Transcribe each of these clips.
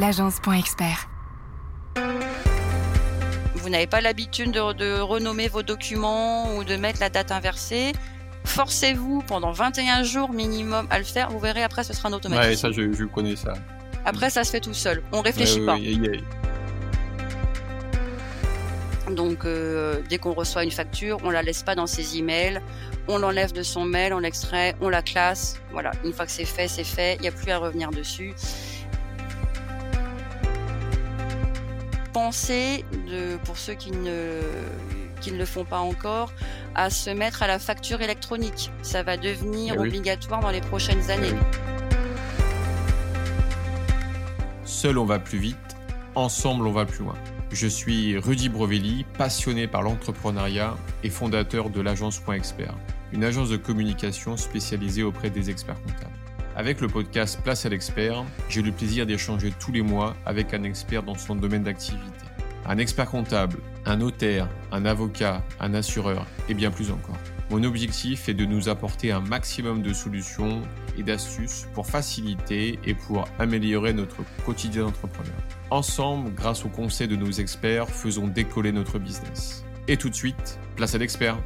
l'agence.expert. Vous n'avez pas l'habitude de, de renommer vos documents ou de mettre la date inversée. Forcez-vous pendant 21 jours minimum à le faire. Vous verrez après, ce sera un automatique. Ouais, ça, je, je connais ça. Après, ça se fait tout seul. On réfléchit Ouais, pas. ouais, ouais, ouais, ouais. Donc, euh, dès qu'on reçoit une facture, on la laisse pas dans ses emails. On l'enlève de son mail, on l'extrait, on la classe. Voilà. Une fois que c'est fait, c'est fait. Il n'y a plus à revenir dessus. Pensez, de, pour ceux qui ne, qui ne le font pas encore, à se mettre à la facture électronique. Ça va devenir Eh oui. obligatoire dans les prochaines années. Seul on va plus vite, ensemble on va plus loin. Je suis Rudy Brovelli, passionné par l'entrepreneuriat et fondateur de l'agence Point Expert, une agence de communication spécialisée auprès des experts comptables. Avec le podcast Place à l'expert, j'ai le plaisir d'échanger tous les mois avec un expert dans son domaine d'activité. Un expert comptable, un notaire, un avocat, un assureur et bien plus encore. Mon objectif est de nous apporter un maximum de solutions et d'astuces pour faciliter et pour améliorer notre quotidien d'entrepreneur. Ensemble, grâce aux conseils de nos experts, faisons décoller notre business. Et tout de suite, place à l'expert.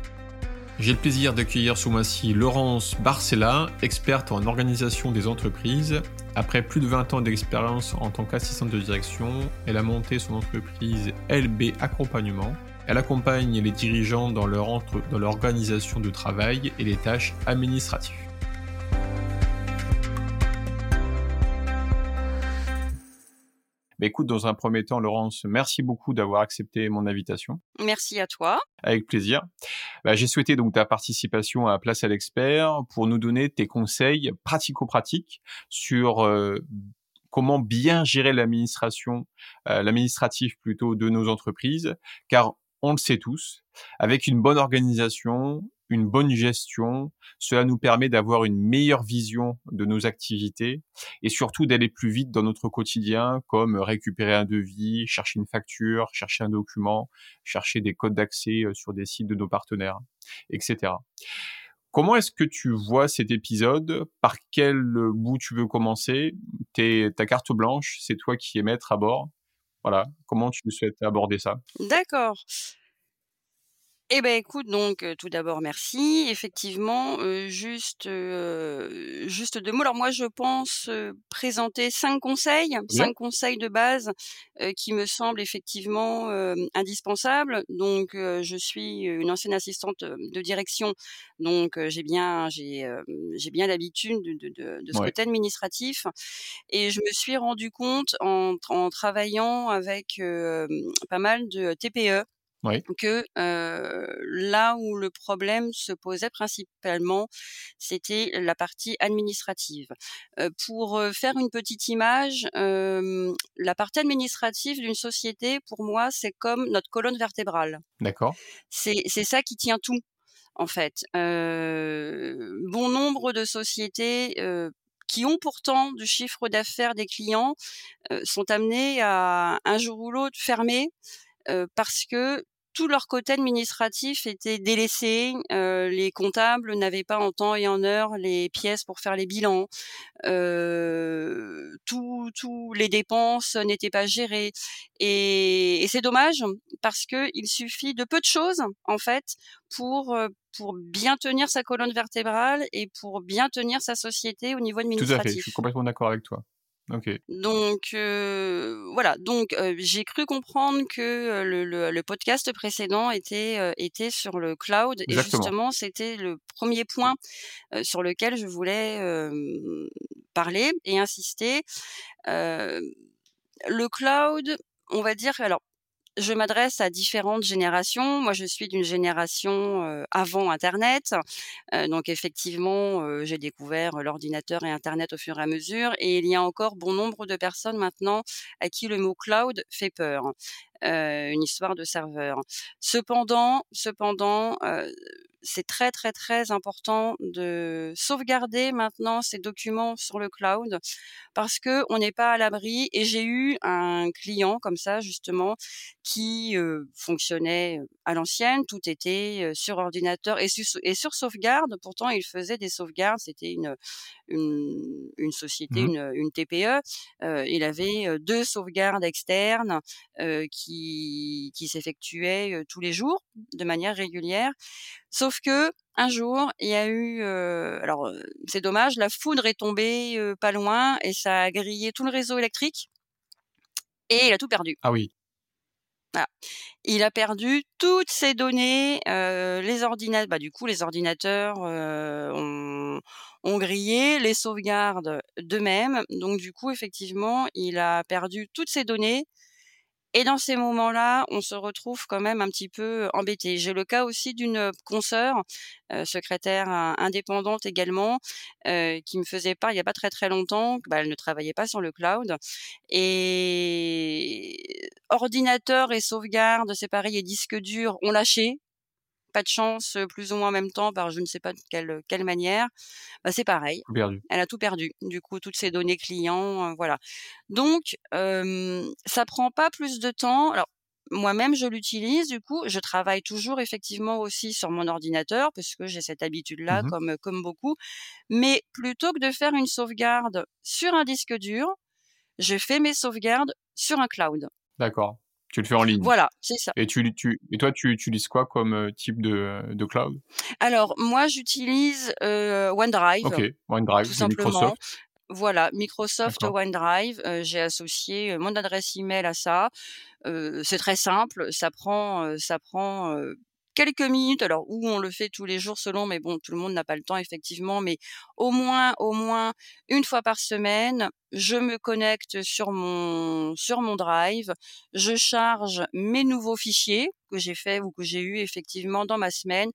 J'ai le plaisir d'accueillir ce mois-ci Laurence Barcella, experte en organisation des entreprises. Après plus de 20 ans d'expérience en tant qu'assistante de direction, elle a monté son entreprise LB Accompagnement. Elle accompagne les dirigeants dans leur, entre- dans organisation de travail et les tâches administratives. Bah, écoute, dans un premier temps, Laurence, merci beaucoup d'avoir accepté mon invitation. Merci à toi. Avec plaisir. Bah, J'ai souhaité donc ta participation à Place à l'expert pour nous donner tes conseils pratico-pratiques sur euh, comment bien gérer l'administration, euh, l'administratif plutôt de nos entreprises, car on le sait tous, avec une bonne organisation, une bonne gestion, cela nous permet d'avoir une meilleure vision de nos activités et surtout d'aller plus vite dans notre quotidien, comme récupérer un devis, chercher une facture, chercher un document, chercher des codes d'accès euh, sur des sites de nos partenaires, etc. Comment est-ce que tu vois cet épisode? Par quel bout tu veux commencer? T'es- Ta carte blanche, c'est toi qui es maître à bord? Voilà, comment tu souhaites aborder ça? D'accord. Eh ben écoute, donc euh, tout d'abord merci. Effectivement, euh, juste euh, juste deux mots. Alors moi je pense euh, présenter cinq conseils, cinq conseils de base euh, qui me semblent effectivement euh, indispensables. Donc euh, je suis une ancienne assistante de direction, donc euh, j'ai bien j'ai euh, j'ai bien l'habitude de, de, de, de ce Ouais. côté administratif. Et je me suis rendu compte en, en travaillant avec euh, pas mal de TPE Oui. que euh, là où le problème se posait principalement, c'était la partie administrative. Euh, pour faire une petite image, euh, la partie administrative d'une société, pour moi, c'est comme notre colonne vertébrale. D'accord C'est c'est ça qui tient tout, en fait. Euh, bon nombre de sociétés euh, qui ont pourtant du chiffre d'affaires des clients euh, sont amenées à un jour ou l'autre fermer euh, parce que tout leur côté administratif était délaissé, euh, les comptables n'avaient pas en temps et en heure les pièces pour faire les bilans, euh, tout, tout les dépenses n'étaient pas gérées et, et c'est dommage parce que il suffit de peu de choses en fait pour euh, pour bien tenir sa colonne vertébrale et pour bien tenir sa société au niveau Tout à fait, administratif. je suis complètement d'accord avec toi. Ok, Donc euh, voilà, donc euh, j'ai cru comprendre que le, le, le podcast précédent était euh, était sur le cloud et justement c'était le premier point euh, sur lequel je voulais euh, parler et insister. Euh, le cloud, on va dire alors je m'adresse à différentes générations. Moi, je suis d'une génération euh, avant Internet. Euh, donc, effectivement, euh, j'ai découvert l'ordinateur et Internet au fur et à mesure. Et il y a encore bon nombre de personnes maintenant à qui le mot cloud fait peur. Euh, une histoire de serveur. Cependant, cependant, c'est très très très important de sauvegarder maintenant ces documents sur le cloud parce que on n'est pas à l'abri. Et j'ai eu un client comme ça justement qui fonctionnait à l'ancienne, tout était sur ordinateur et, et sur sauvegarde. Pourtant, il faisait des sauvegardes. C'était une une, une société, Mmh une, une TPE. Euh, il avait deux sauvegardes externes euh, qui, qui s'effectuaient tous les jours de manière régulière. Sauf que un jour, il y a eu, euh, alors c'est dommage, la foudre est tombée pas loin et ça a grillé tout le réseau électrique et il a tout perdu. Ah oui. Il a perdu toutes ses données, les ordinateurs, bah, du coup, les ordinateurs, ont ont grillé, les sauvegardes de même. Donc du coup, effectivement, il a perdu toutes ses données et dans ces moments-là, on se retrouve quand même un petit peu embêté. J'ai le cas aussi d'une, consoeur, heu, secrétaire in indépendante également, qui me faisait part il y a pas très, très longtemps bah, elle ne travaillait pas sur le cloud et ordinateur et sauvegarde, c'est pareil et disque dur ont lâché. Pas de chance, plus ou moins en même temps par je ne sais pas de quelle, quelle manière. Bah, c'est pareil, perdu. elle a tout perdu. Du coup, toutes ses données clients, voilà. Donc, hem, ça prend pas plus de temps. Alors, moi-même, je l'utilise, du coup, je travaille toujours effectivement aussi sur mon ordinateur parce que j'ai cette habitude-là Mmh comme, comme beaucoup. Mais plutôt que de faire une sauvegarde sur un disque dur, je fais mes sauvegardes sur un cloud. D'accord. Tu le fais en ligne Voilà, c'est ça. et tu tu et toi, tu utilises quoi comme, heu, type de de cloud? Alors moi, j'utilise, heu, OneDrive, OK, OneDrive tout simplement. Microsoft. Voilà, Microsoft. OneDrive, heu, j'ai associé, mon adresse email à ça. C'est très simple, ça prend, ça prend, quelques minutes. Alors ou on le fait tous les jours selon, mais bon, tout le monde n'a pas le temps effectivement, mais au moins au moins une fois par semaine, je me connecte sur mon sur mon drive, je charge mes nouveaux fichiers que j'ai faits ou que j'ai eus effectivement dans ma semaine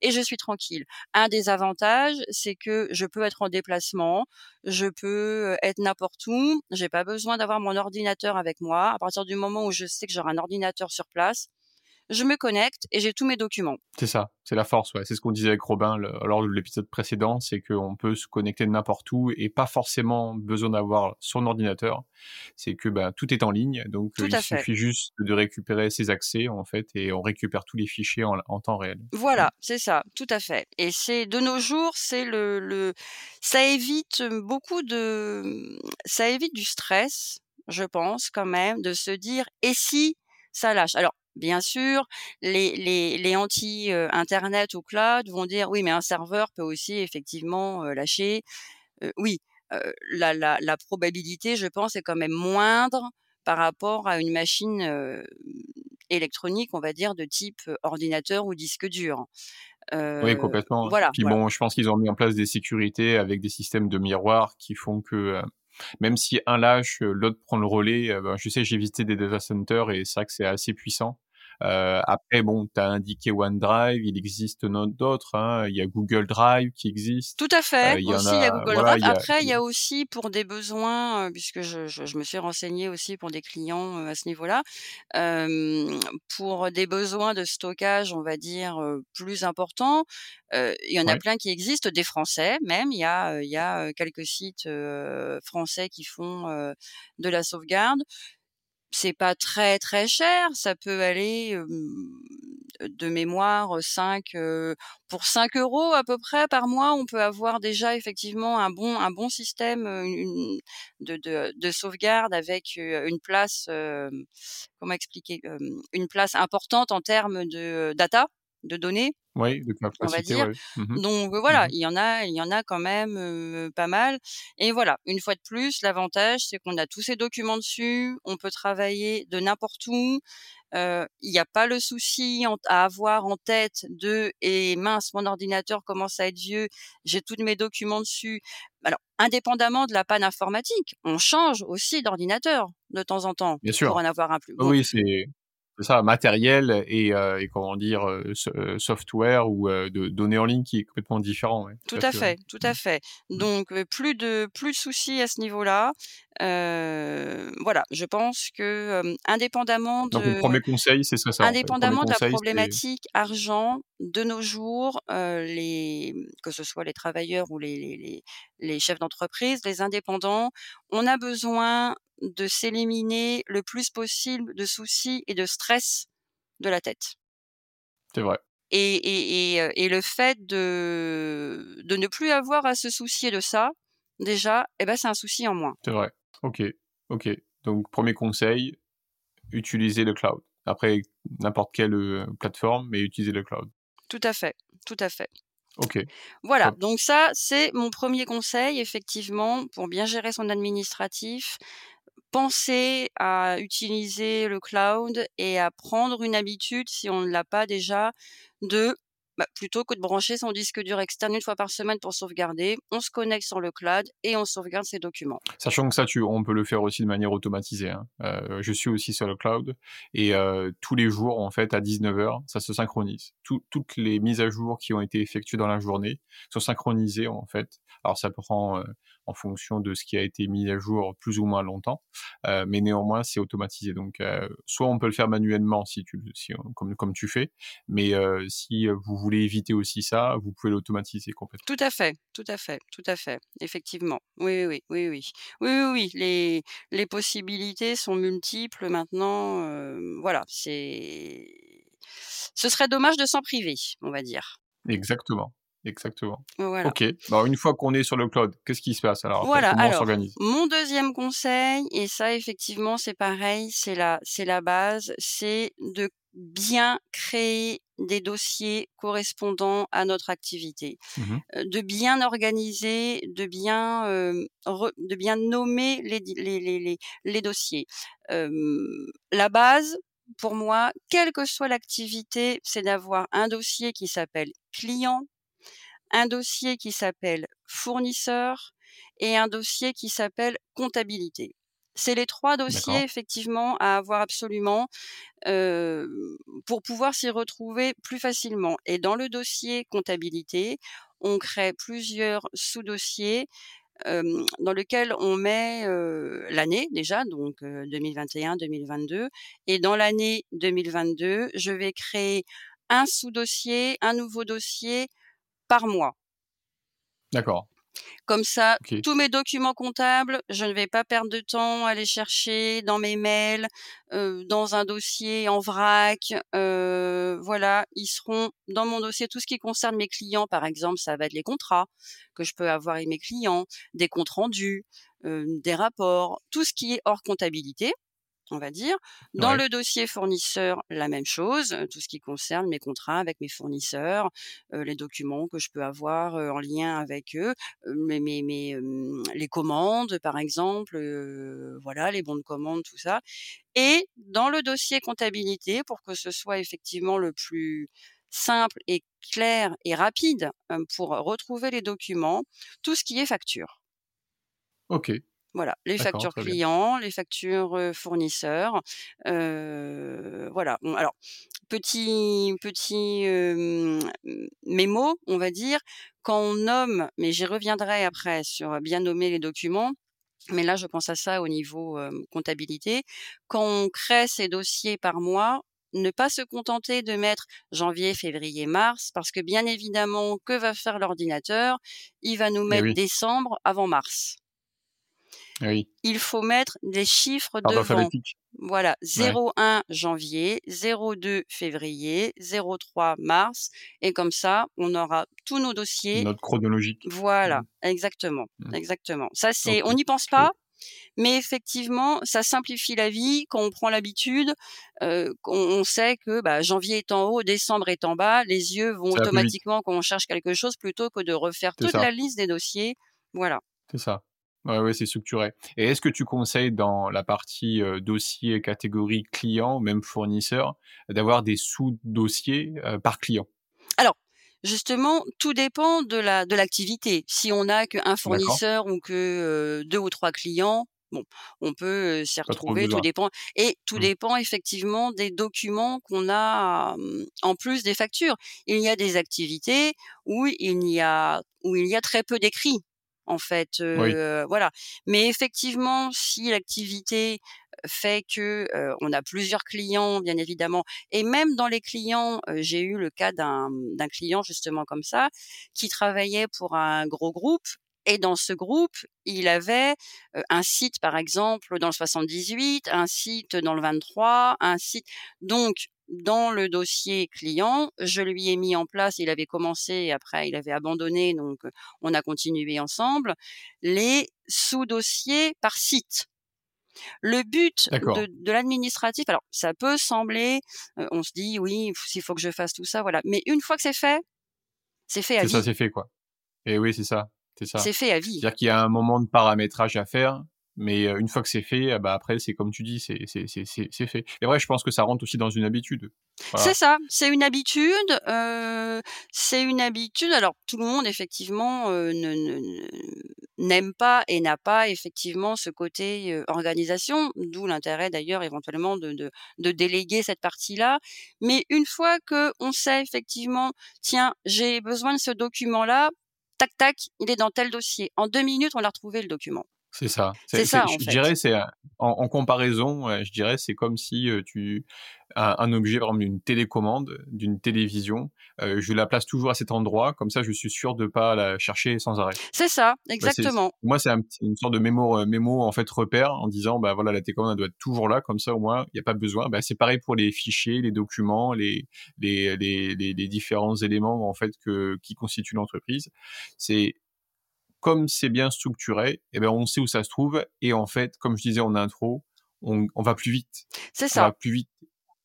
et je suis tranquille. Un des avantages, c'est que je peux être en déplacement, je peux, être n'importe où, j'ai pas besoin d'avoir mon ordinateur avec moi. À partir du moment où je sais que j'aurai un ordinateur sur place, je me connecte et j'ai tous mes documents. C'est ça, c'est la force, ouais. C'est ce qu'on disait avec Robin le lors de l'épisode précédent, c'est qu'on peut se connecter n'importe où et pas forcément besoin d'avoir son ordinateur. C'est que, bah, tout est en ligne, donc Tout heu, il fait. suffit juste de récupérer ses accès, en fait et on récupère tous les fichiers en en temps réel. Voilà, c'est ça, tout à fait et c'est de nos jours, c'est le le ça évite, beaucoup de, ça évite du stress, je pense quand même, de se dire: «Et si ça lâche?» alors bien sûr, les les les anti, heu, internet ou cloud vont dire: «Oui, mais un serveur peut aussi effectivement, lâcher». Oui, la la la probabilité, je pense, est quand même moindre par rapport à une machine, électronique, on va dire de type, ordinateur ou disque dur. Oui, complètement. voilà, Puis voilà. bon, je pense qu'ils ont mis en place des sécurités avec des systèmes de miroirs qui font que, même si un lâche, l'autre prend le relais, ben, je sais, j'ai visité des data centers et c'est vrai que c'est assez puissant. Heu, après bon, tu as indiqué OneDrive, il existe d'autres, hein, il y a Google Drive qui existe, Tout à fait, heu, il y il a Google voilà, Drive. il y a Après, il y a aussi pour des besoins, heu, puisque je je je me suis renseignée aussi pour des clients, heu, à ce niveau-là, hem, pour des besoins de stockage, on va dire, heu, plus importants, il y en a plein qui existent, des français même. Il y a, il y a, quelques sites, français qui font, de la sauvegarde. C'est pas très, très cher, ça peut aller, de mémoire, heu, 5, heu, pour 5 euros à peu près par mois, on peut avoir déjà effectivement un bon un bon système, une de de de sauvegarde avec, une place, hem, comment expliquer? Une place importante en termes de data, de données. ouais, de On va capacité, dire. ouais. Mmh mh. Donc heu, voilà, Mmh il y en a il y en a quand même, pas mal et voilà, une fois de plus, l'avantage, c'est qu'on a tous ces documents dessus, on peut travailler de n'importe où, il y a pas le souci en à avoir en tête de: «Et mince, mon ordinateur commence à être vieux, j'ai tous mes documents dessus». Alors, indépendamment de la panne informatique, on change aussi d'ordinateur de temps en temps Bien pour sûr. en avoir un plus Oui, bon. oui, c'est c'est ça, matériel et heu et comment dire? Heu, so heu, software ou heu, de données en ligne qui est complètement différent, ouais, tout Tout à fait, tout Mmh. à fait. Mmh. Donc plus de plus de soucis à ce niveau-là. Voilà, je pense que, indépendamment Donc le de premier conseil, c'est ça ça, en fait. Le 1er indépendamment de la problématique argent, de nos jours, les mmh, que ce soit les travailleurs ou les les les les chefs d'entreprise, les indépendants, on a besoin de s'éliminer le plus possible de soucis et de stress de la tête. c'est vrai. Et et et heu et le fait de de ne plus avoir à se soucier de ça, déjà, eh ben, c'est un souci en moins. C'est vrai. Ok, ok. Donc, premier conseil, utiliser le cloud. Après, n'importe quelle euh, plateforme, mais utiliser le cloud. Tout à fait, tout à fait. Ok. Voilà, donc ça, c'est mon premier conseil, effectivement, pour bien gérer son administratif. Penser à utiliser le cloud et à prendre une habitude, si on ne l'a pas déjà, de bah, plutôt que de brancher son disque dur externe une fois par semaine pour sauvegarder, on se connecte sur le cloud et on sauvegarde ses documents. Sachant que ça, tu, on peut le faire aussi de manière automatisée. Hein. Euh, je suis aussi sur le cloud et euh, tous les jours, en fait, à 19h, ça se synchronise. toutes les mises à jour qui ont été effectuées dans la journée sont synchronisées, en fait. Alors, ça prend euh, en fonction de ce qui a été mis à jour plus ou moins longtemps, euh, mais néanmoins c'est automatisé. Donc euh, soit on peut le faire manuellement si tu si, comme comme tu fais, mais euh, si vous voulez éviter aussi ça, vous pouvez l'automatiser complètement. Tout à fait, tout à fait, tout à fait, effectivement. Oui, oui, oui, oui, oui, oui, oui. Les les possibilités sont multiples maintenant. voilà, c'est ce serait dommage de s'en priver, on va dire. Exactement. Exactement. Ok. Bah, une fois qu'on est sur le cloud, qu'est-ce qui se passe alors Voilà. Comment on s'organise? Mon deuxième conseil, et ça effectivement c'est pareil, c'est la, c'est la base, c'est de bien créer des dossiers correspondant à notre activité, mmh euh, de bien organiser, de bien, de bien nommer les, les, les, les dossiers. la base, pour moi, quelle que soit l'activité, c'est d'avoir un dossier qui s'appelle client, un dossier qui s'appelle fournisseur et un dossier qui s'appelle comptabilité. C'est les trois dossiers effectivement à avoir absolument pour pouvoir s'y retrouver plus facilement. Et dans le dossier comptabilité, on crée plusieurs sous-dossiers dans lesquels on met l'année déjà, donc 2021-2022. Et dans l'année 2022, je vais créer un sous-dossier, un nouveau dossier par mois. D'accord. Comme ça, tous mes documents comptables, je ne vais pas perdre de temps à les chercher dans mes mails, dans un dossier en vrac. voilà, ils seront dans mon dossier. Tout ce qui concerne mes clients, par exemple, ça va être les contrats que je peux avoir avec mes clients, des comptes rendus, des rapports, tout ce qui est hors comptabilité on va dire. Dans le dossier fournisseur, la même chose, tout ce qui concerne mes contrats avec mes fournisseurs, les documents que je peux avoir en lien avec eux, mes, mes, les commandes par exemple, voilà, les bons de commande, tout ça. Et dans le dossier comptabilité, pour que ce soit effectivement le plus simple et clair et rapide pour retrouver les documents, tout ce qui est facture. Ok, voilà, les factures clients, les factures fournisseurs. voilà. alors, petit petit mémo, on va dire, quand on nomme, mais j'y reviendrai après sur bien nommer les documents. Mais là, je pense à ça au niveau comptabilité. Quand on crée ces dossiers par mois, ne pas se contenter de mettre janvier, février, mars, parce que bien évidemment, que va faire l'ordinateur? Il va nous mettre décembre avant mars. Il faut mettre des chiffres devant. Voilà, 01 janvier, 02 février, 03 mars, et comme ça, on aura tous nos dossiers. Notre chronologique. Voilà, mmh. exactement, mmh. exactement. Ça, c'est, on n'y pense pas, mais effectivement, ça simplifie la vie quand on prend l'habitude. Euh, on, sait que bah, janvier est en haut, décembre est en bas. Les yeux vont automatiquement quand on cherche quelque chose plutôt que de refaire toute la liste des dossiers. Voilà. C'est ça. Ouais, ouais, c'est structuré. Et est-ce que tu conseilles dans la partie dossier, catégorie client, même fournisseur, d'avoir des sous-dossiers par client? Alors, justement, tout dépend de la de l'activité. Si on n'a qu'un fournisseur ou que deux ou trois clients, bon, on peut s'y retrouver. Tout dépend et tout mmh. dépend effectivement des documents qu'on a en plus des factures. Il y a des activités où il y a où il y a très peu d'écrits en fait. Voilà. Mais effectivement, si l'activité fait que on a plusieurs clients, bien évidemment, et même dans les clients, j'ai eu le cas d'un client justement comme ça, qui travaillait pour un gros groupe. Et dans ce groupe, il avait un site, par exemple, dans le 78, un site dans le 23, un site. Donc, dans le dossier client, je lui ai mis en place, il avait commencé et après il avait abandonné, donc on a continué ensemble, les sous-dossiers par site. Le but de, de l'administratif, alors ça peut sembler, on se dit oui, il faut que je fasse tout ça, voilà. Mais une fois que c'est fait, c'est fait à vie. C'est ça, c'est fait quoi. Et oui, c'est ça, c'est ça. C'est fait à vie. C'est-à-dire qu'il y a un moment de paramétrage à faire, mais une fois que c'est fait, bah après c'est comme tu dis, c'est fait. Et vrai, je pense que ça rentre aussi dans une habitude. C'est ça, c'est une habitude. Euh, c'est une habitude. Alors tout le monde effectivement euh, n'aime pas et n'a pas effectivement ce côté euh, organisation, d'où l'intérêt d'ailleurs éventuellement de, de, de déléguer cette partie-là. Mais une fois que on sait effectivement, tiens, j'ai besoin de ce document-là, tac tac, il est dans tel dossier. En deux minutes, on l'a retrouvé le document. C'est ça. C'est ça. je dirais, c'est en, comparaison, je dirais, c'est comme si tu as un objet, par exemple, d'une télécommande, d'une télévision, je la place toujours à cet endroit, comme ça, je suis sûr de pas la chercher sans arrêt. C'est ça, bah, exactement. moi, c'est une sorte de mémo, mémo en fait repère en disant, bah voilà, la télécommande elle doit être toujours là, comme ça, au moins, il n'y a pas besoin. Bah, c'est pareil pour les fichiers, les documents, les les, les, les, les différents éléments en fait que qui constituent l'entreprise. C'est comme c'est bien structuré, eh ben on sait où ça se trouve et en fait, comme je disais en intro, on, on va plus vite. C'est ça. On va plus vite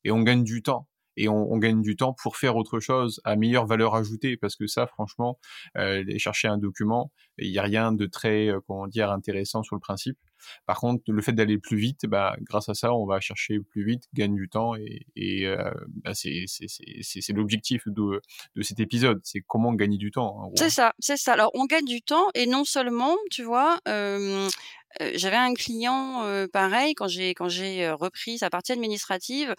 et on gagne du temps et on, gagne du temps pour faire autre chose à meilleure valeur ajoutée parce que ça franchement euh, chercher un document il n'y a rien de très euh, comment dire intéressant sur le principe. Par contre le fait d'aller plus vite bah grâce à ça on va chercher plus vite gagne du temps et, et euh, bah, c'est l'objectif de, de cet épisode c'est comment gagner du temps c'est ça c'est ça. Alors on gagne du temps et non seulement tu vois euh, j'avais un client pareil quand j'ai quand j'ai repris sa partie administrative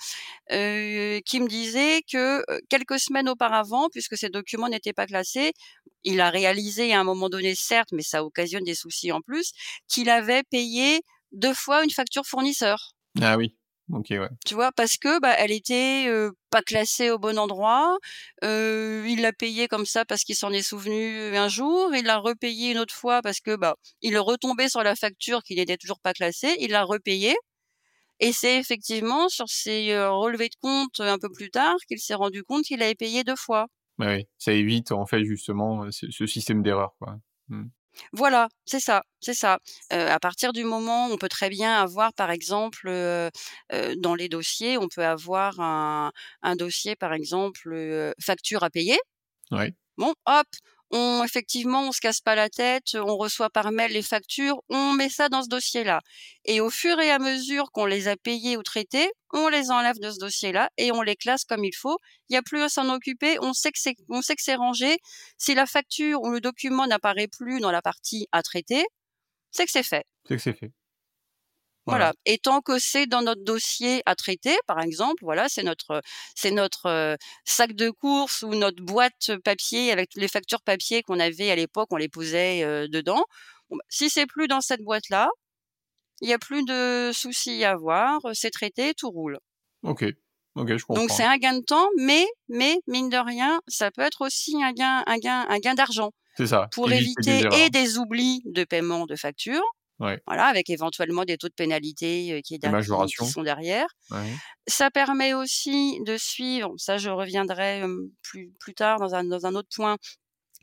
qui me disait que quelques semaines auparavant, puisque ces documents n'étaient pas classés, il a réalisé à un moment donné certes, mais ça occasionne des soucis en plus, qu'il avait payé deux fois une facture fournisseur. Ah oui. Tu vois, parce que bah, elle était pas classée au bon endroit. il l'a payée comme ça parce qu'il s'en est souvenu un jour. Il l'a repayée une autre fois parce que bah il est retombé sur la facture qu'il n'était toujours pas classée. Il l'a repayée. Et c'est effectivement sur ses relevés de compte un peu plus tard qu'il s'est rendu compte qu'il avait payé deux fois. Bah oui, ça évite en fait justement ce, système d'erreur. Mmh. Voilà, c'est ça, c'est ça. à partir du moment où on peut très bien avoir, par exemple, dans les dossiers, on peut avoir un, un dossier, par exemple, facture à payer. Oui. Bon, hop, on effectivement, on se casse pas la tête, on reçoit par mail les factures, on met ça dans ce dossier-là. Et au fur et à mesure qu'on les a payés ou traités, on les enlève de ce dossier-là et on les classe comme il faut. Il n'y a plus à s'en occuper, on sait que c'est, on sait que c'est rangé. Si la facture ou le document n'apparaît plus dans la partie à traiter, c'est que c'est fait. C'est que c'est fait. Voilà. Et tant que c'est dans notre dossier à traiter, par exemple, voilà, c'est notre c'est notre euh, sac de course ou notre boîte papier avec les factures papier qu'on avait à l'époque, on les posait euh, dedans. Bon, bah, si c'est plus dans cette boîte là, il n'y a plus de soucis à avoir, c'est traité, tout roule. Ok. Ok, je comprends. Donc c'est un gain de temps, mais mais mine de rien, ça peut être aussi un gain un gain un gain d'argent. C'est ça. Pour éviter et des oublis de paiement de factures voilà, avec éventuellement des taux de pénalité qui, qui, sont derrière. Ça permet aussi de suivre, ça je reviendrai plus, plus tard dans un, dans un autre point,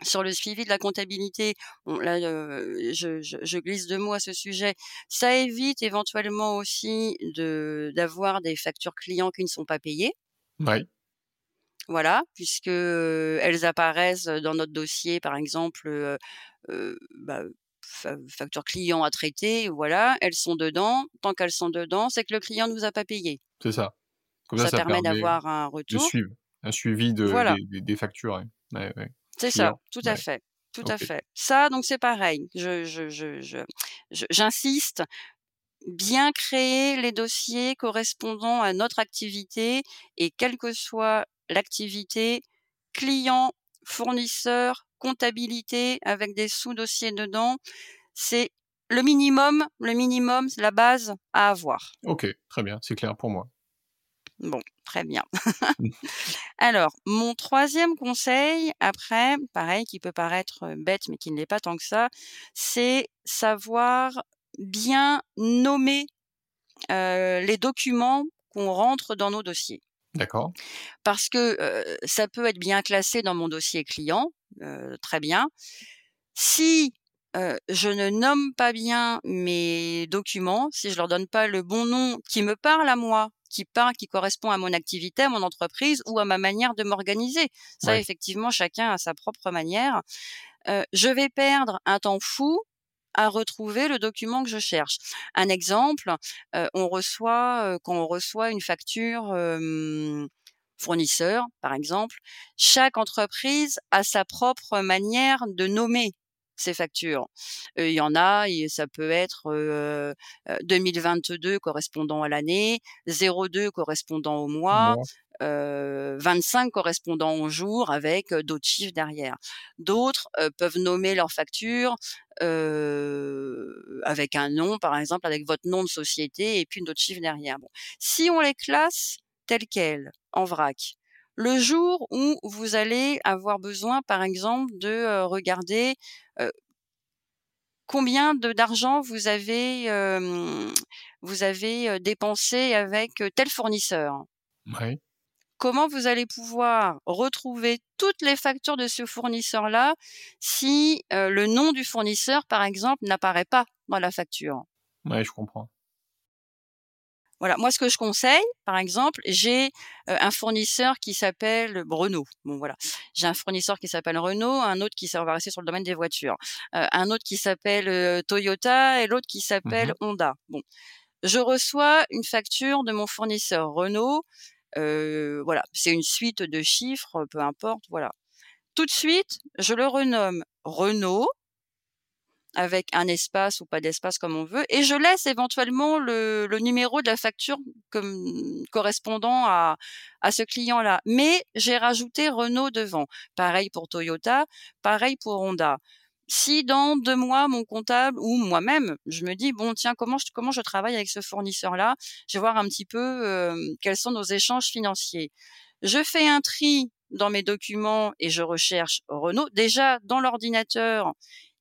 sur le suivi de la comptabilité, là, je, je, je, glisse deux mots à ce sujet. Ça évite éventuellement aussi de d'avoir des factures clients qui ne sont pas payées. Voilà, puisque elles apparaissent dans notre dossier, par exemple, euh, bah, factures client à traiter, voilà, elles sont dedans. Tant qu'elles sont dedans, c'est que le client ne nous a pas payé. C'est ça. Comme ça, ça, permet, d'avoir un retour. De suivre, un suivi de, des, factures. C'est ça, tout à fait. Tout à fait. Ça, donc c'est pareil. Je, je, je, j'insiste, bien créer les dossiers correspondant à notre activité et quelle que soit l'activité, client, fournisseur, comptabilité avec des sous-dossiers dedans, c'est le minimum, le minimum, la base à avoir. Ok, très bien, c'est clair pour moi. Bon, très bien. Alors, mon troisième conseil, après, pareil, qui peut paraître euh, bête, mais qui ne l'est pas tant que ça, c'est savoir bien nommer euh, les documents qu'on rentre dans nos dossiers. D'accord. Parce que, ça peut être bien classé dans mon dossier client, très bien. Si, je ne nomme pas bien mes documents, si je leur donne pas le bon nom qui me parle à moi, qui parle, qui correspond à mon activité, à mon entreprise ou à ma manière de m'organiser. Ça, Ouais. effectivement, chacun a sa propre manière. Je vais perdre un temps fou à retrouver le document que je cherche. Un exemple, heu, on reçoit, heu, quand on reçoit une facture, fournisseur, par exemple, chaque entreprise a sa propre manière de nommer ses factures. Il y en a ça peut être, heu, 2022 correspondant à l'année, 02 correspondant au mois, 25 correspondant au jour avec, heu, d'autres chiffres derrière. D'autres, heu, peuvent nommer leurs factures, avec un nom, par exemple, avec votre nom de société et puis d'autres chiffres derrière. Bon, si on les classe telles quelles, en vrac, le jour où vous allez avoir besoin, par exemple, de, regarder, combien d'argent vous avez, vous avez, dépensé avec, tel fournisseur. Ouais. Comment vous allez pouvoir retrouver toutes les factures de ce fournisseur-là si, heu, le nom du fournisseur, par exemple, n'apparaît pas dans la facture? Ouais, je comprends. Voilà, moi ce que je conseille, par exemple, j'ai, heu, un fournisseur qui s'appelle Renault. Bon voilà, j'ai un fournisseur qui s'appelle Renault, un autre qui ça on va rester sur le domaine des voitures, heu, un autre qui s'appelle, Toyota et l'autre qui Mmh s'appelle. Honda. Bon, je reçois une facture de mon fournisseur Renault, voilà, c'est une suite de chiffres, peu importe, voilà. Tout de suite, je le renomme Renault avec un espace ou pas d'espace comme on veut et je laisse éventuellement le numéro de la facture comme correspondant à à ce client-là. Mais j'ai rajouté Renault devant. Pareil pour Toyota, pareil pour Honda. Si dans 2 mois, mon comptable ou moi-même, je me dis: «Bon tiens, comment je comment je travaille avec ce fournisseur-là? Je vais voir un petit peu, hem, quels sont nos échanges financiers». Je fais un tri dans mes documents et je recherche Renault. Déjà dans l'ordinateur,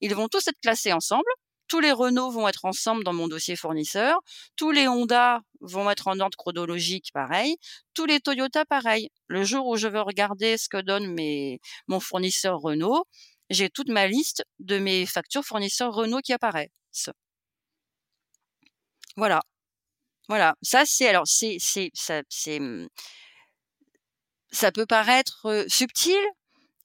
ils vont tous être classés ensemble. Tous les Renault vont être ensemble dans mon dossier fournisseur. Tous les Honda vont être en ordre chronologique, pareil. Tous les Toyota, pareil. Le jour où je veux regarder ce que donne mes mon fournisseur Renault, j'ai toute ma liste de mes factures fournisseurs Renault qui apparaissent. Voilà. Voilà. Ça, c'est alors c'est c'est ça c'est, mmh ça peut paraître, heu, subtil,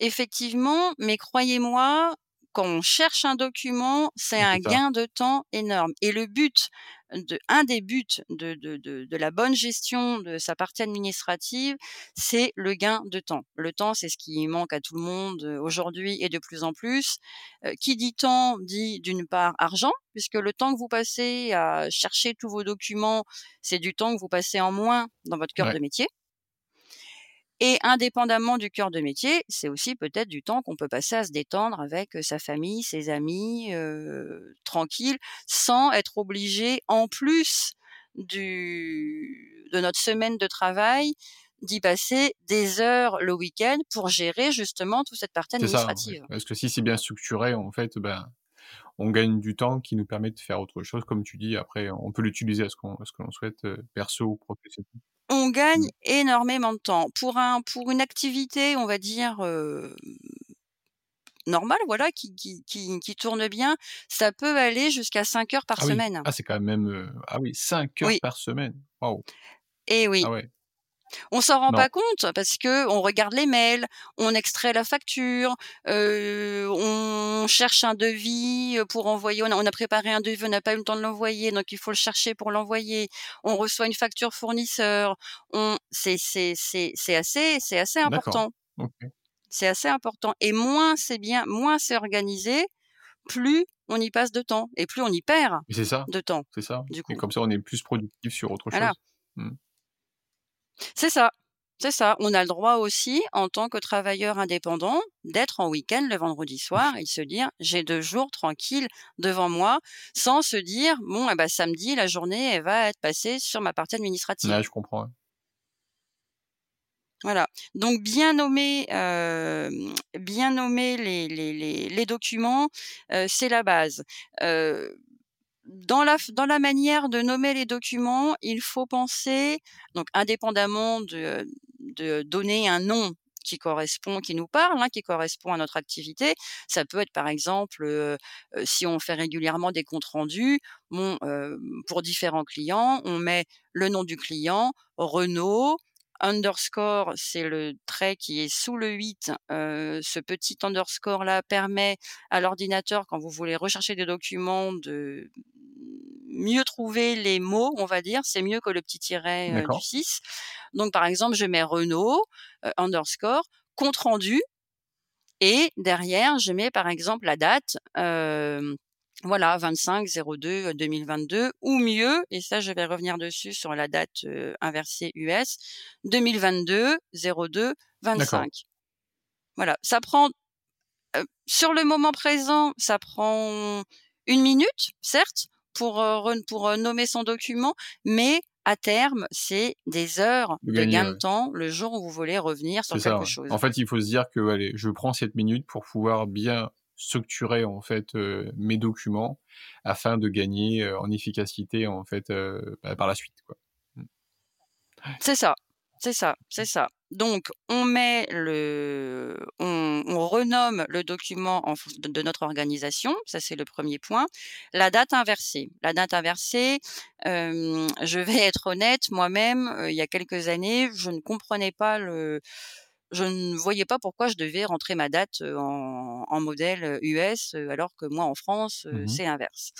effectivement, mais croyez-moi, quand on cherche un document, c'est un gain de temps énorme et le but de un des buts de de de de la bonne gestion de sa partie administrative, c'est le gain de temps. Le temps, c'est ce qui manque à tout le monde, heu, aujourd'hui et de plus en plus. Heu, qui dit temps dit d'une part argent, puisque le temps que vous passez à chercher tous vos documents, c'est du temps que vous passez en moins dans votre cœur Ouais. de métier. Et indépendamment du cœur de métier, c'est aussi peut-être du temps qu'on peut passer à se détendre avec, sa famille, ses amis, tranquille, sans être obligé en plus du de notre semaine de travail, d'y passer des heures le week-end pour gérer justement toute cette partie ça, administrative. Parce que si c'est bien structuré, en fait, ben, on gagne du temps qui nous permet de faire autre chose. Comme tu dis, après, on peut l'utiliser à ce qu'on l'on souhaite, perso ou professionnel. On gagne Mmh. énormément de temps. Pour un pour une activité, on va dire, hem, normale, voilà, qui qui qui qui tourne bien, ça peut aller jusqu'à 5 heures par Ah oui, semaine. ah c'est quand même, heu, ah oui 5 heures Oui. par semaine. Waouh! Et oui. Ah ouais. On s'en rend Non. pas compte parce qu'on regarde les mails, on extrait la facture, on cherche un devis, pour envoyer. On a on a préparé un devis, on n'a pas eu le temps de l'envoyer, donc il faut le chercher pour l'envoyer. On reçoit une facture fournisseur, on c'est c'est c'est c'est assez c'est assez important. C'est assez important et moins c'est bien moins c'est organisé, plus on y passe de temps et plus on y perd c'est ça, de temps, c'est ça du et coup. comme ça, on est plus productif sur autre chose. Mmh. C'est ça, c'est ça. On a le droit aussi, en tant que travailleur indépendant, d'être en week-end le vendredi soir et de se dire: «J'ai 2 jours tranquilles devant moi», sans se dire: «Bon et bah, samedi, la journée, elle va être passée sur ma partie administrative». Ouais, je comprends. Voilà, donc bien nommer, hem, bien nommer les les les les documents, heu, c'est la base. Heu dans la, dans la manière de nommer les documents, il faut penser, donc indépendamment de, de donner un nom qui correspond, qui nous parle, hein, qui correspond à notre activité. Ça peut être par exemple euh, euh, si on fait régulièrement des comptes rendus, bon, euh, pour différents clients, on met le nom du client, Renault, underscore, c'est le trait qui est sous le 8. ce petit underscore là permet à l'ordinateur, quand vous voulez rechercher des documents, de mieux trouver les mots, on va dire. C'est mieux que le petit tiret du 6. Donc, par exemple, je mets Renault, underscore, compte rendu. Et derrière, je mets par exemple la date. Voilà, 25 02 2022 ou mieux, et ça je vais revenir dessus sur la date inversée US, 2022 02 25. Voilà, ça prend sur le moment présent, ça prend une minute, certes, pour pour nommer son document, mais à terme, c'est des heures de, gain de temps le jour où vous voulez revenir sur quelque chose. En fait, il faut se dire que allez, je prends cette minute pour pouvoir bien structurer en fait mes documents afin de gagner en efficacité en fait bah, par la suite. C'est ça, c'est ça, c'est ça. Donc, on met le, on, renomme le document en de, de notre organisation. Ça, c'est le premier point. La date inversée. La date inversée. je vais être honnête, moi-même, il y a quelques années, je ne comprenais pas le, je ne voyais pas pourquoi je devais rentrer ma date en, en modèle US alors que moi en France mmh c'est inverse.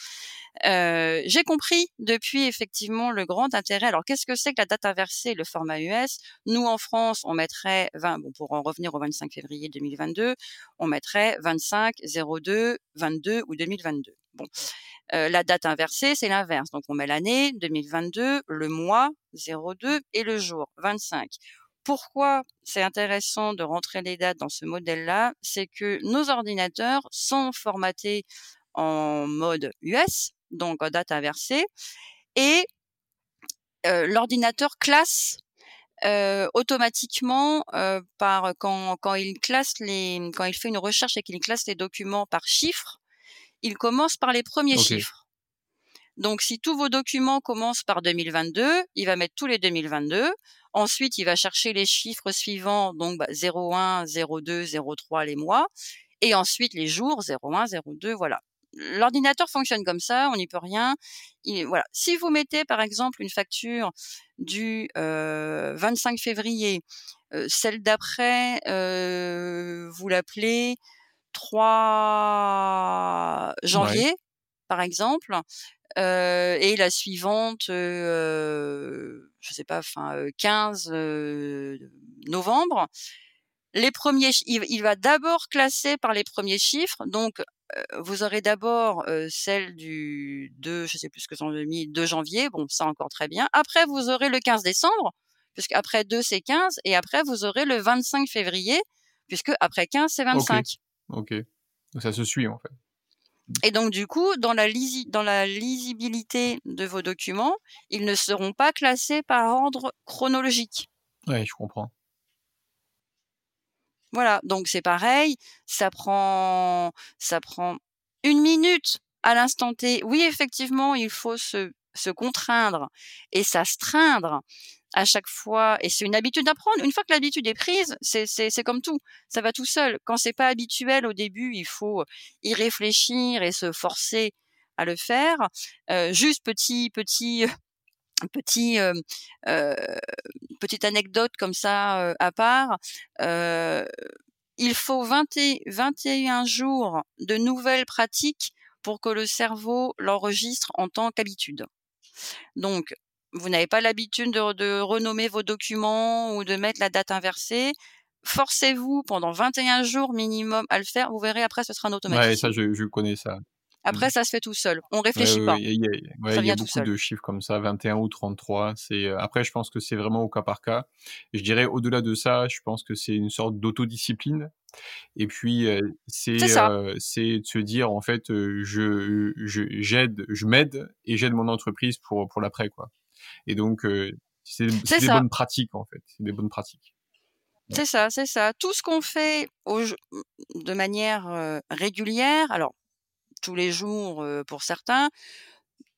Euh, j'ai compris depuis effectivement le grand intérêt. Alors qu'est-ce que c'est que la date inversée, le format US Nous en France, on mettrait 20. Bon, pour en revenir au 25 février 2022, on mettrait 25 02 22 ou 2022. Bon, euh, la date inversée, c'est l'inverse. Donc on met l'année 2022, le mois 02 et le jour 25 pourquoi c'est intéressant de rentrer les dates dans ce modèle-là, c'est que nos ordinateurs sont formatés en mode US, donc en date inversée, et l'ordinateur classe automatiquement par quand, quand il classe les quand il fait une recherche et qu'il classe les documents par chiffres, il commence par les premiers chiffres. Donc si tous vos documents commencent par 2022, il va mettre tous les 2022. Ensuite, il va chercher les chiffres suivants, donc bah, 01, 02, 03 les mois, et ensuite les jours 01, 02, voilà. L'ordinateur fonctionne comme ça, on n'y peut rien. voilà. Si vous mettez par exemple une facture du 25 février, celle d'après, vous l'appelez 3 janvier, par exemple, et la suivante, euh, je sais pas, enfin 15 novembre. Les premiers, il, va d'abord classer par les premiers chiffres. Donc, vous aurez d'abord celle du 2, je sais plus ce que sont mis, 2 janvier. Bon, ça encore très bien. Après, vous aurez le 15 décembre, puisque après 2 c'est 15, et après vous aurez le 25 février, puisque après 15 c'est 25. Ok. Donc ça se suit en fait. Et donc, du coup, dans la, dans la lisibilité de vos documents, ils ne seront pas classés par ordre chronologique. Oui, je comprends. Voilà, donc c'est pareil, ça prend, ça prend une minute à l'instant T. Oui, effectivement, il faut se, se contraindre et s'astreindre à chaque fois, et c'est une habitude d'apprendre. Une fois que l'habitude est prise, c'est, comme tout, ça va tout seul. Quand c'est pas habituel au début, il faut y réfléchir et se forcer à le faire. Euh, juste petit, petit, petit, euh, euh, petite anecdote comme ça euh, à part. Euh, il faut 20 21 jours de nouvelles pratiques pour que le cerveau l'enregistre en tant qu'habitude. Donc, vous n'avez pas l'habitude de, renommer vos documents ou de mettre la date inversée, forcez-vous pendant 21 jours minimum à le faire. Vous verrez, après, ce sera un automatique. Ouais, ça, je, connais ça. Après, mmh. ça se fait tout seul. On réfléchit pas. Il y a, beaucoup de chiffres comme ça, 21 ou 33. C'est euh, après, je pense que c'est vraiment au cas par cas. je dirais au-delà de ça, je pense que c'est une sorte d'autodiscipline. Et puis euh, c'est euh, c'est de se dire en fait, je j'aide, je m'aide et j'aide mon entreprise pour pour l'après quoi. Et donc, euh, c'est des bonnes pratiques, en fait. C'est des bonnes pratiques. C'est ça, c'est ça. Tout ce qu'on fait de manière euh, régulière, alors tous les jours euh, pour certains,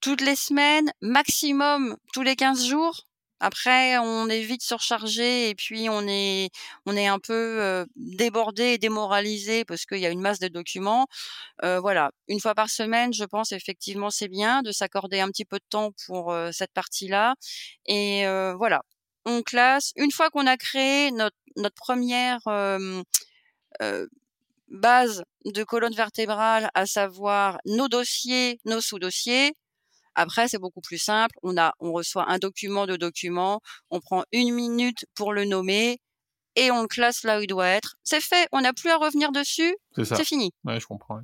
toutes les semaines, maximum tous les 15 jours. Après, on est vite surchargé et puis on est on est un peu, débordé et démoralisé parce qu'il y a une masse de documents. voilà, une fois par semaine, je pense effectivement c'est bien de s'accorder un petit peu de temps pour, cette partie-là et voilà, on classe. Une fois qu'on a créé notre notre 1 base de colonne vertébrale, à savoir nos dossiers, nos sous-dossiers, après, c'est beaucoup plus simple. On a, on reçoit un document de document, on prend une minute pour le nommer et on le classe là où il doit être. C'est fait. On n'a plus à revenir dessus. C'est fini. Ouais, je comprends.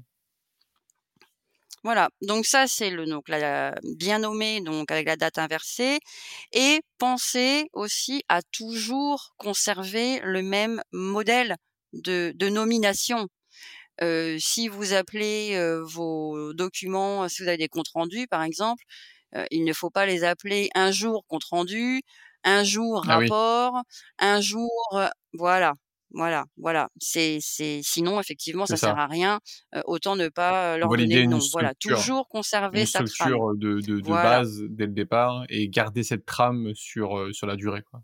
Voilà, donc ça c'est le donc la, bien nommé donc avec la date inversée et pensez aussi à toujours conserver le même modèle de, de nomination si vous appelez vos documents, si vous avez des comptes rendus par exemple, il ne faut pas les appeler un jour compte rendu, un jour ah rapport, un jour voilà, voilà, voilà. C'est c'est sinon effectivement ça, sert à rien. autant ne pas leur donner le nom. Voilà, toujours conserver sa structure de, de, de base dès le départ et garder cette trame sur sur la durée quoi.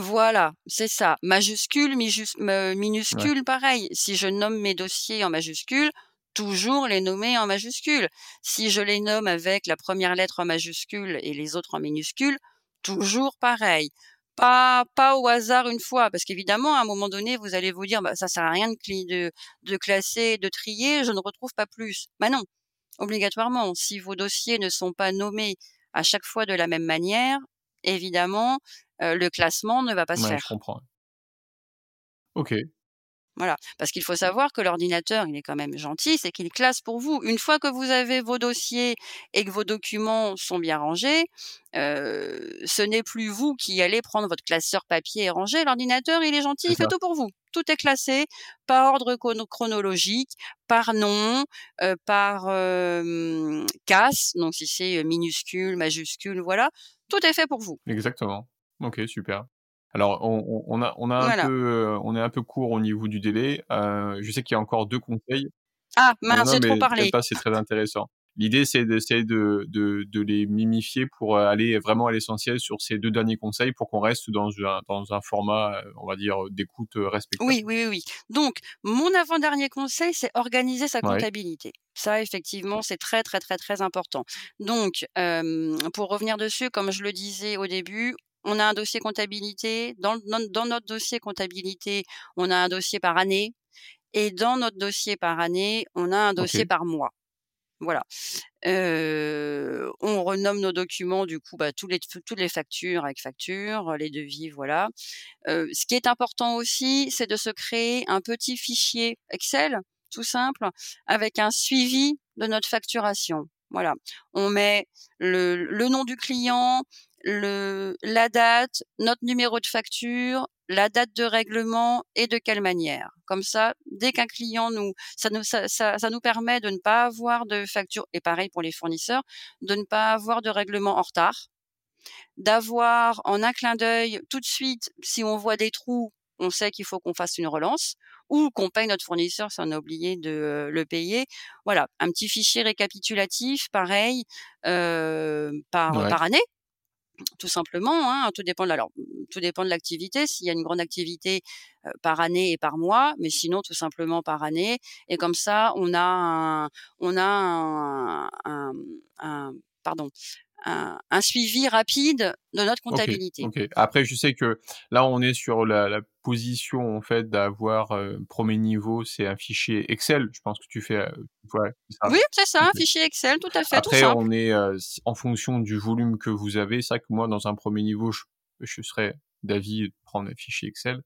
Voilà, c'est ça. Majuscule, minuscule, pareil. Si je nomme mes dossiers en majuscule, toujours les nommer en majuscule. Si je les nomme avec la première lettre en majuscule et les autres en minuscule, toujours pareil. Pas, pas au hasard une fois, parce qu'évidemment, à un moment donné, vous allez vous dire, bah, ça sert à rien de, de, de classer, de trier, je ne retrouve pas plus. Bah non, obligatoirement. Si vos dossiers ne sont pas nommés à chaque fois de la même manière, évidemment, le classement ne va pas se faire. Je comprends. Ok. Voilà, parce qu'il faut savoir que l'ordinateur, il est quand même gentil, c'est qu'il classe pour vous. Une fois que vous avez vos dossiers et que vos documents sont bien rangés, ce n'est plus vous qui allez prendre votre classeur papier et ranger. L'ordinateur, il est gentil, il fait tout pour vous. Tout est classé par ordre chronologique, par nom, par casse, donc si c'est minuscule, majuscule, voilà, tout est fait pour vous. Exactement. Ok, super. Alors, on, on a, on a un peu, on est un peu court au niveau du délai. Euh, je sais qu'il y a encore deux conseils. Ah, mince, j'ai trop parlé. C'est très intéressant. L'idée, c'est d'essayer de, de, de, les mimifier pour aller vraiment à l'essentiel sur ces deux derniers conseils pour qu'on reste dans un, dans un format, on va dire, d'écoute respectable. Oui, oui, oui. Donc, mon avant-dernier conseil, c'est organiser sa comptabilité. Ça, effectivement, c'est très, très, très, très important. Donc, euh, pour revenir dessus, comme je le disais au début, on a un dossier comptabilité. Dans, dans, notre dossier comptabilité, on a un dossier par année. Et dans notre dossier par année, on a un dossier par mois. Voilà. Euh, on renomme nos documents, du coup, bah, tous les, toutes les factures avec facture, les devis, voilà. Euh, ce qui est important aussi, c'est de se créer un petit fichier Excel, tout simple, avec un suivi de notre facturation. Voilà. On met le, le nom du client, le, la date, notre numéro de facture, la date de règlement et de quelle manière. Comme ça, dès qu'un client nous, ça nous, ça, ça, nous permet de ne pas avoir de facture, et pareil pour les fournisseurs, de ne pas avoir de règlement en retard, d'avoir en un clin d'œil tout de suite, si on voit des trous, on sait qu'il faut qu'on fasse une relance ou qu'on paye notre fournisseur si on a oublié de le payer. Voilà, un petit fichier récapitulatif, pareil, euh, par, par année, tout simplement. Hein, tout dépend de alors tout dépend de l'activité. S'il y a une grande activité par année et par mois, mais sinon tout simplement par année. Et comme ça, on a on a un pardon, un, suivi rapide de notre comptabilité. Après, je sais que là, on est sur la, position en fait d'avoir euh, premier niveau, c'est un fichier Excel. Je pense que tu fais. Euh, oui, c'est ça, un fichier Excel, tout à fait. Après, on est euh, en fonction du volume que vous avez. C'est vrai que moi, dans un premier niveau, je, je serais d'avis de prendre un fichier Excel.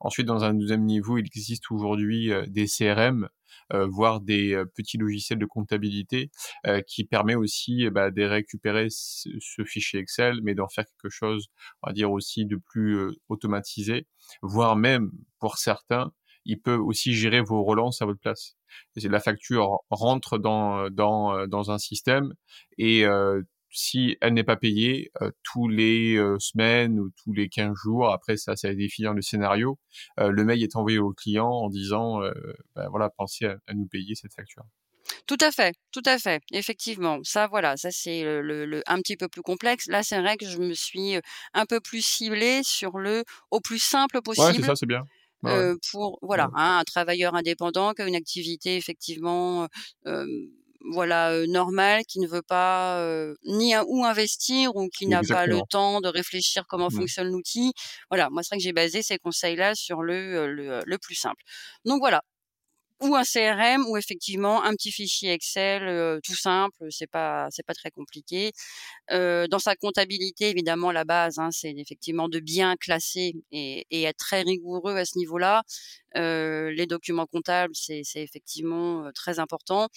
Ensuite, dans un deuxième niveau, il existe aujourd'hui des CRM euh, voire des euh, petits logiciels de comptabilité euh, qui permet aussi bah, de récupérer ce, fichier Excel, mais d'en faire quelque chose, on va dire aussi de plus automatisé, voire même pour certains, il peut aussi gérer vos relances à votre place. La facture rentre dans, dans, dans un système et si elle n'est pas payée euh, tous les euh, semaines ou tous les 15 jours, après ça, ça définir le scénario, euh, le mail est envoyé au client en disant, ben voilà, pensez à, nous payer cette facture. Tout à fait, tout à fait, effectivement. Ça, voilà, ça c'est le le le un petit peu plus complexe. Là, c'est vrai que je me suis, un peu plus ciblée sur le au plus simple Ouais, c'est possible, ça, c'est bien. Ouais, pour voilà, Ouais. hein, un travailleur indépendant qui a une activité effectivement, voilà, heu, normale, qui ne veut pas, heu, ni à ou investir ou qui n'a pas le temps de réfléchir comment Mmh. fonctionne l'outil. Voilà, moi, c'est vrai que j'ai basé ces conseils-là sur le, le, le plus simple. Donc voilà, ou un CRM ou effectivement un petit fichier Excel, heu, tout simple, c'est pas c'est pas très compliqué. Heu, dans sa comptabilité, évidemment, la base, hein, c'est effectivement de bien classer et et être très rigoureux à ce niveau-là. Heu, les documents comptables, c'est effectivement, très important.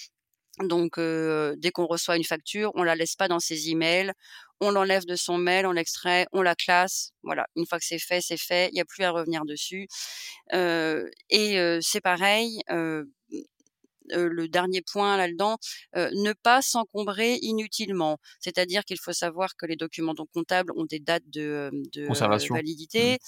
Donc heu, dès qu'on reçoit une facture, on la laisse pas dans ses emails, on l'enlève de son mail, on l'extrait, on la classe. Voilà, une fois que c'est fait, c'est fait, il y a plus à revenir dessus. Heu et heu, c'est pareil, le dernier point là-dedans, ne pas s'encombrer inutilement. C'est-à-dire qu'il faut savoir que les documents comptables ont des dates de, de. Mmh. validité.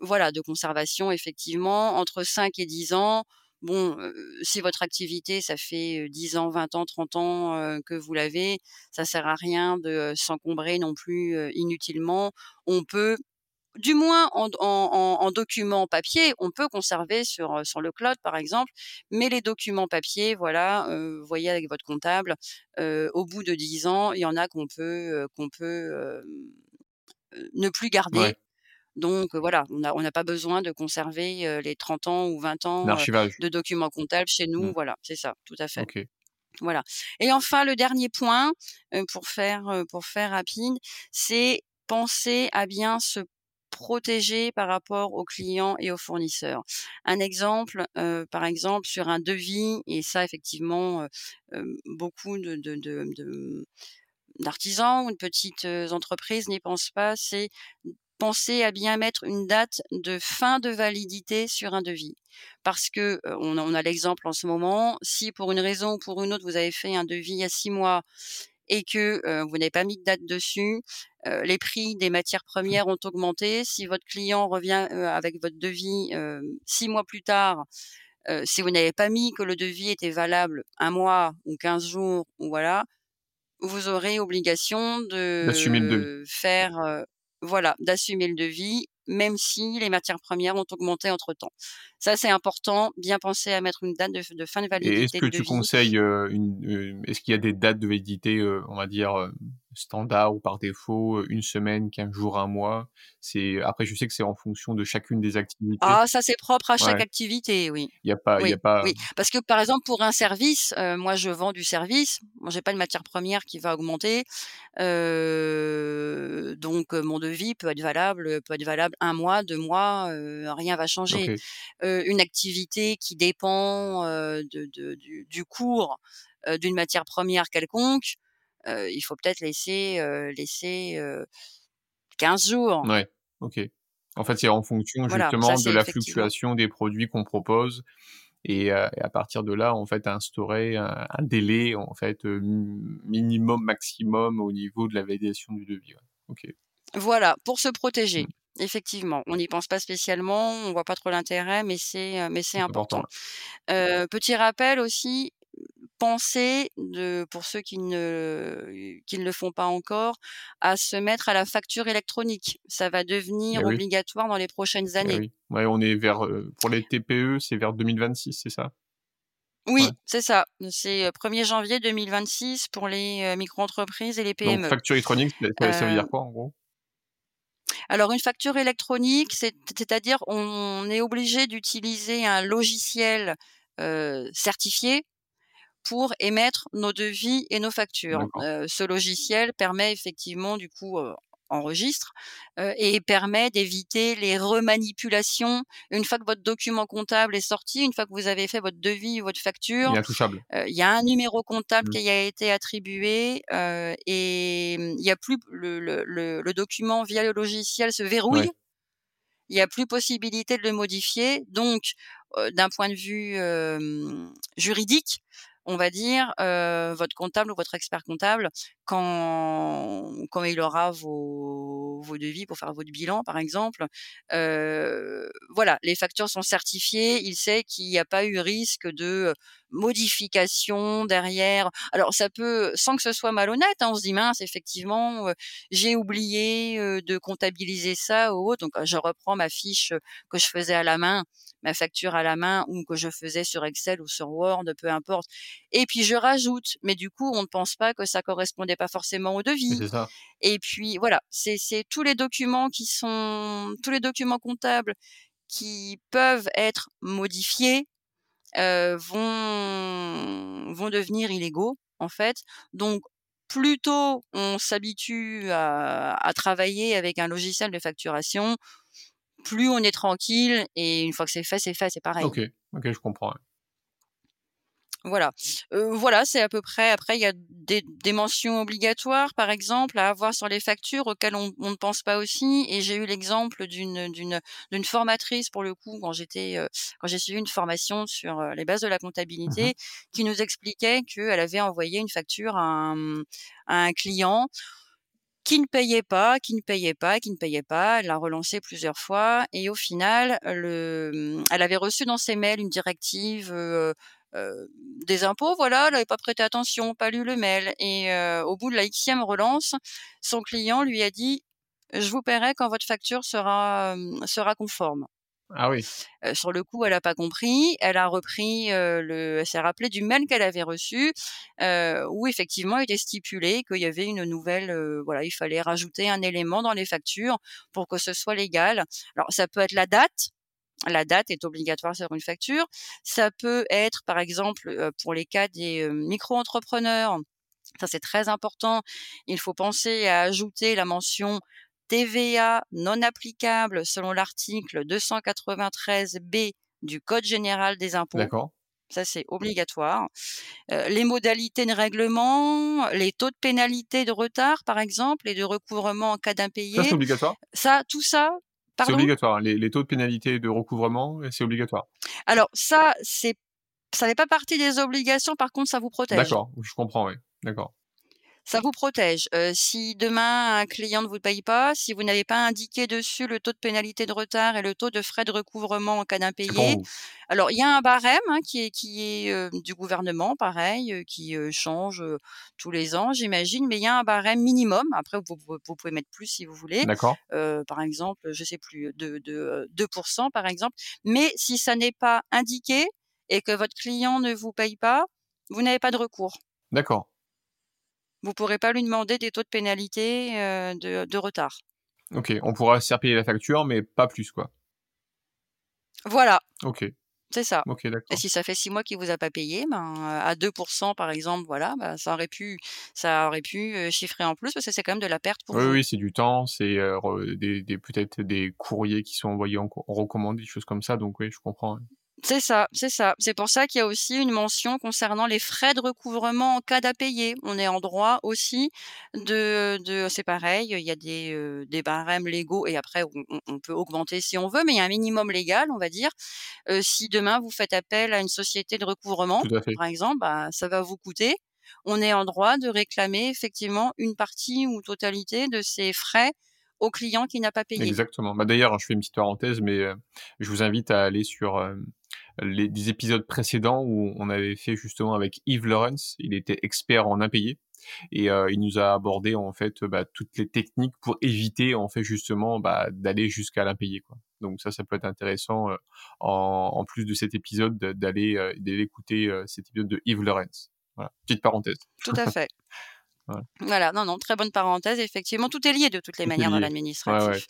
Voilà, de conservation effectivement, entre 5 et 10 ans. Bon, si votre activité, ça fait, heu, 10 ans, 20 ans, 30 ans, que vous l'avez, ça sert à rien de, s'encombrer non plus, inutilement. On peut du moins en en en en document papier, on peut conserver sur, le cloud par exemple, mais les documents papier, voilà, heu, voyez avec votre comptable, heu, au bout de 10 ans, il y en a qu'on peut, heu, qu'on peut, ne plus garder. Donc voilà, on n'a pas besoin de conserver, les 30 ans ou 20 Un ans, de documents comptables chez nous, Mmh. voilà, c'est ça, tout à fait. Voilà et enfin le dernier point, pour faire, pour faire rapide, c'est penser à bien se protéger par rapport aux clients et aux fournisseurs. Un exemple, par exemple sur un devis et ça effectivement, beaucoup de de de de, d'artisans ou de petites, entreprises n'y pensent pas, c'est penser à bien mettre une date de fin de validité sur un devis. Parce que, heu, on a on a l'exemple en ce moment, si pour une raison ou pour une autre, vous avez fait un devis il y a 6 mois et que, heu, vous n'avez pas mis de date dessus, heu, les prix des matières premières ont augmenté. Si votre client revient, heu, avec votre devis, hem, 6 mois plus tard, heu, si vous n'avez pas mis que le devis était valable 1 mois ou 15 jours ou voilà, vous aurez obligation le de faire, voilà, d'assumer le devis, même si les matières premières ont augmenté entre temps. Ça, c'est important, bien penser à mettre une date de fin de Et est-ce validité que de tu devis. conseilles, heu, une, heu, est-ce qu'il y a des dates de validité, heu, on va dire, standard ou par défaut, 1 semaine, 15 jours, 1 mois? C'est après je sais que c'est en fonction de chacune des activités. Ah ça, c'est propre à chaque Ouais. activité, oui. Il y a pas il y Oui, a pas oui. Parce que par exemple pour un service, heu, moi je vends du service, moi j'ai pas de matière première qui va augmenter, heu, donc heu, mon devis peut être valable, peut être valable 1 mois, 2 mois, heu, rien va changer. Une activité qui dépend, de de du du cours, d'une matière première quelconque, heu, il faut peut-être laisser, heu, laisser, heu, 15 jours. Ouais, OK. En fait, c'est en fonction Voilà, ça justement de la fluctuation des produits qu'on propose et à partir de là, en fait, instaurer un un délai, en fait, minimum, maximum au niveau de la validation du devis, ouais. OK. Voilà, pour se protéger. Mmh. Effectivement, on n'y pense pas spécialement, on voit pas trop l'intérêt, mais c'est, mais c'est important, petit rappel aussi, pensez de pour ceux qui ne qui ne le font pas encore, à se mettre à la facture électronique. Ça va devenir oui. obligatoire dans les prochaines années. oui. Ouais, on est vers, heu, pour les TPE, c'est vers 2026, c'est ça? Oui, Ouais. c'est ça. C'est, heu, 1er janvier 2026 pour les, heu, micro-entreprises et les Donc PME. facture électronique, ça veut dire quoi, en gros? Alors une facture électronique, c'est c'est-à-dire on est obligé d'utiliser un logiciel, certifié pour émettre nos devis et nos factures. Heu, ce logiciel permet effectivement du coup, heu, enregistre, heu et permet d'éviter les remanipulations. Une fois que votre document comptable est sorti, une fois que vous avez fait votre devis ou votre facture, il y a un numéro comptable Mmh. qui a été attribué, et mmh, il y a plus le le le le document via le logiciel se verrouille. Ouais. Il y a plus possibilité de le modifier donc d'un point de vue, juridique, on va dire, heu, votre comptable ou votre expert comptable, quand il aura vos vos devis pour faire votre bilan, par exemple, heu, voilà, les factures sont certifiées. Il sait qu'il y a pas eu risque de, modifications derrière. Alors ça peut, sans que ce soit malhonnête, hein, on se dit mince, effectivement, j'ai oublié de comptabiliser ça ou autre. Donc je reprends ma fiche que je faisais à la main, ma facture à la main ou que je faisais sur Excel ou sur Word, peu importe. Et puis je rajoute, mais du coup on ne pense pas que ça correspondait pas forcément au devis. Et puis voilà, c'est tous les documents qui sont tous les documents comptables qui peuvent être modifiés vont vont devenir illégaux en fait. Donc plus tôt on s'habitue à, travailler avec un logiciel de facturation, plus on est tranquille et une fois que c'est fait, c'est fait, c'est pareil. Ok, ok, je comprends. Voilà, voilà, c'est à peu près. Après, il y a des, des, mentions obligatoires, par exemple, à avoir sur les factures auxquelles on, on ne pense pas aussi. Et j'ai eu l'exemple d'une d'une d'une formatrice pour le coup quand j'étais quand j'ai suivi une formation sur les bases de la mmh comptabilité, qui nous expliquait qu'elle avait envoyé une facture à un, à un client qui ne payait pas, qui ne payait pas, qui ne payait pas. Elle l'a relancé plusieurs fois et au final, le, elle avait reçu dans ses mails une directive des impôts, voilà, elle n'avait pas prêté attention, pas lu le mail. Et au bout de la xème relance, son client lui a dit je vous paierai quand votre facture sera sera conforme. Ah oui. sur le coup, elle n'a pas compris. Elle a repris le. Elle s'est rappelée du mail qu'elle avait reçu, où effectivement il était stipulé qu'il y avait une nouvelle. voilà, il fallait rajouter un élément dans les factures pour que ce soit légal. Alors ça peut être la date la date est obligatoire sur une facture. Ça peut être, par exemple, pour les cas des micro-entrepreneurs, ça c'est très important. Il faut penser à ajouter la mention TVA non applicable selon l'article 293B du Code général des impôts. D'accord. Ça, c'est obligatoire. les modalités de règlement, les taux de pénalité de retard, par exemple, et de recouvrement en cas d'impayé. Ça, c'est obligatoire? Ça, tout ça, c'est obligatoire. Hein. Les, taux de pénalité de recouvrement, c'est obligatoire. Alors ça, c'est ça n'est pas partie des obligations. Par contre, ça vous protège. D'accord, je comprends. Oui, d'accord ça vous protège. si demain un client ne vous paye pas, si vous n'avez pas indiqué dessus le taux de pénalité de retard et le taux de frais de recouvrement en cas d'impayé, alors il y a un barème hein, qui est, qui est du gouvernement, pareil, qui change tous les ans, j'imagine, mais il y a un barème minimum. Après, vous, vous, pouvez mettre plus si vous voulez. D'accord. par exemple, je sais plus, de, de 2% par exemple. Mais si ça n'est pas indiqué et que votre client ne vous paye pas, vous n'avez pas de recours. D'accord. Vous pourrez pas lui demander des taux de pénalité de, retard. Ok, on pourra se faire payer la facture, mais pas plus, quoi. Voilà. Ok. C'est ça. Ok, d'accord. Et si ça fait six mois qu'il vous a pas payé, ben, à 2% par exemple, voilà, ben, ça aurait pu, ça aurait pu chiffrer en plus parce que c'est quand même de la perte pour oui, vous. Oui, c'est du temps, c'est des, peut-être des courriers qui sont envoyés en, recommandé, des choses comme ça. Donc oui, je comprends. C'est ça, c'est ça. C'est pour ça qu'il y a aussi une mention concernant les frais de recouvrement en cas d'impayé. On est en droit aussi de, de c'est pareil, il y a des, euh, des barèmes légaux et après on, peut augmenter si on veut, mais il y a un minimum légal, on va dire. Euh, si demain vous faites appel à une société de recouvrement, par exemple, bah, ça va vous coûter. On est en droit de réclamer effectivement une partie ou totalité de ces frais au client qui n'a pas payé. Exactement. Bah D'ailleurs, je fais une petite parenthèse, mais euh, je vous invite à aller sur les, des épisodes précédents où on avait fait justement avec Yves Lawrence. Il était expert en impayé et euh, il nous a abordé en fait bah, toutes les techniques pour éviter en fait justement bah, d'aller jusqu'à l'impayé quoi. Donc ça, ça peut être intéressant euh, en, en, plus de cet épisode d'aller euh, d'aller écouter cet épisode de Yves Lawrence. Voilà, petite parenthèse. Tout à fait. Voilà. non, non, très bonne parenthèse. Effectivement, tout est lié de toutes les manières dans l'administratif.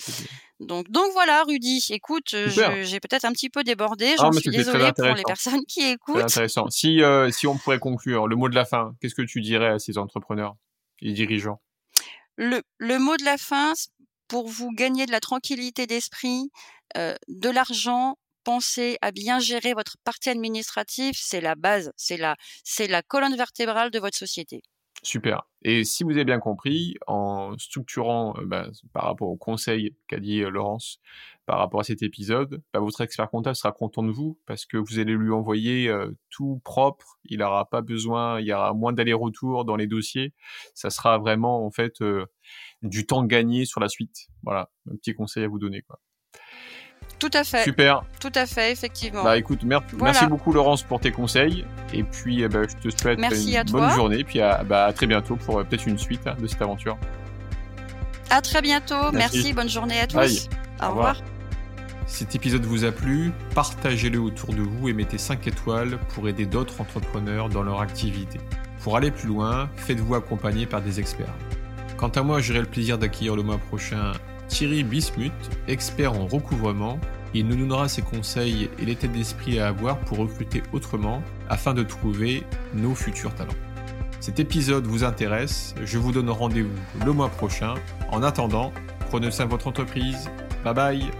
donc, donc voilà, Rudy. Écoute, j'ai peut-être un petit peu débordé. J'en suis désolée pour les personnes qui écoutent. intéressant. Si, euh, si on pourrait conclure, le mot de la fin, qu'est-ce que tu dirais à ces entrepreneurs et dirigeants? Le, le mot de la fin, pour vous gagner de la tranquillité d'esprit, euh, de l'argent, pensez à bien gérer votre partie administrative. C'est la base, c'est la, c'est la colonne vertébrale de votre société. Super. Et si vous avez bien compris, en structurant euh, bah, par rapport au conseil qu'a dit euh, Laurence par rapport à cet épisode, bah, votre expert comptable sera content de vous parce que vous allez lui envoyer euh, tout propre. Il n'aura pas besoin, il y aura moins d'aller-retour dans les dossiers. Ça sera vraiment en fait du temps gagné sur la suite. Voilà, un petit conseil à vous donner. Quoi. Tout à fait. Super. Tout à fait, effectivement. Bah écoute, merci beaucoup Laurence pour tes conseils. Et puis eh ben, je te souhaite une bonne journée. Et puis à, bah, à très bientôt pour euh, peut-être une suite hein, de cette aventure. À très bientôt. Merci. Bonne journée à tous. Au, revoir. Cet épisode vous a plu, partagez-le autour de vous et mettez 5 étoiles pour aider d'autres entrepreneurs dans leur activité. Pour aller plus loin, faites-vous accompagner par des experts. Quant à moi, j'aurai le plaisir d'accueillir le mois prochain Thierry Bismuth, expert en recouvrement. Il nous donnera ses conseils et l'état d'esprit à avoir pour recruter autrement afin de trouver nos futurs talents. Cet épisode vous intéresse, je vous donne rendez-vous le mois prochain. En attendant, prenez soin de votre entreprise. Bye bye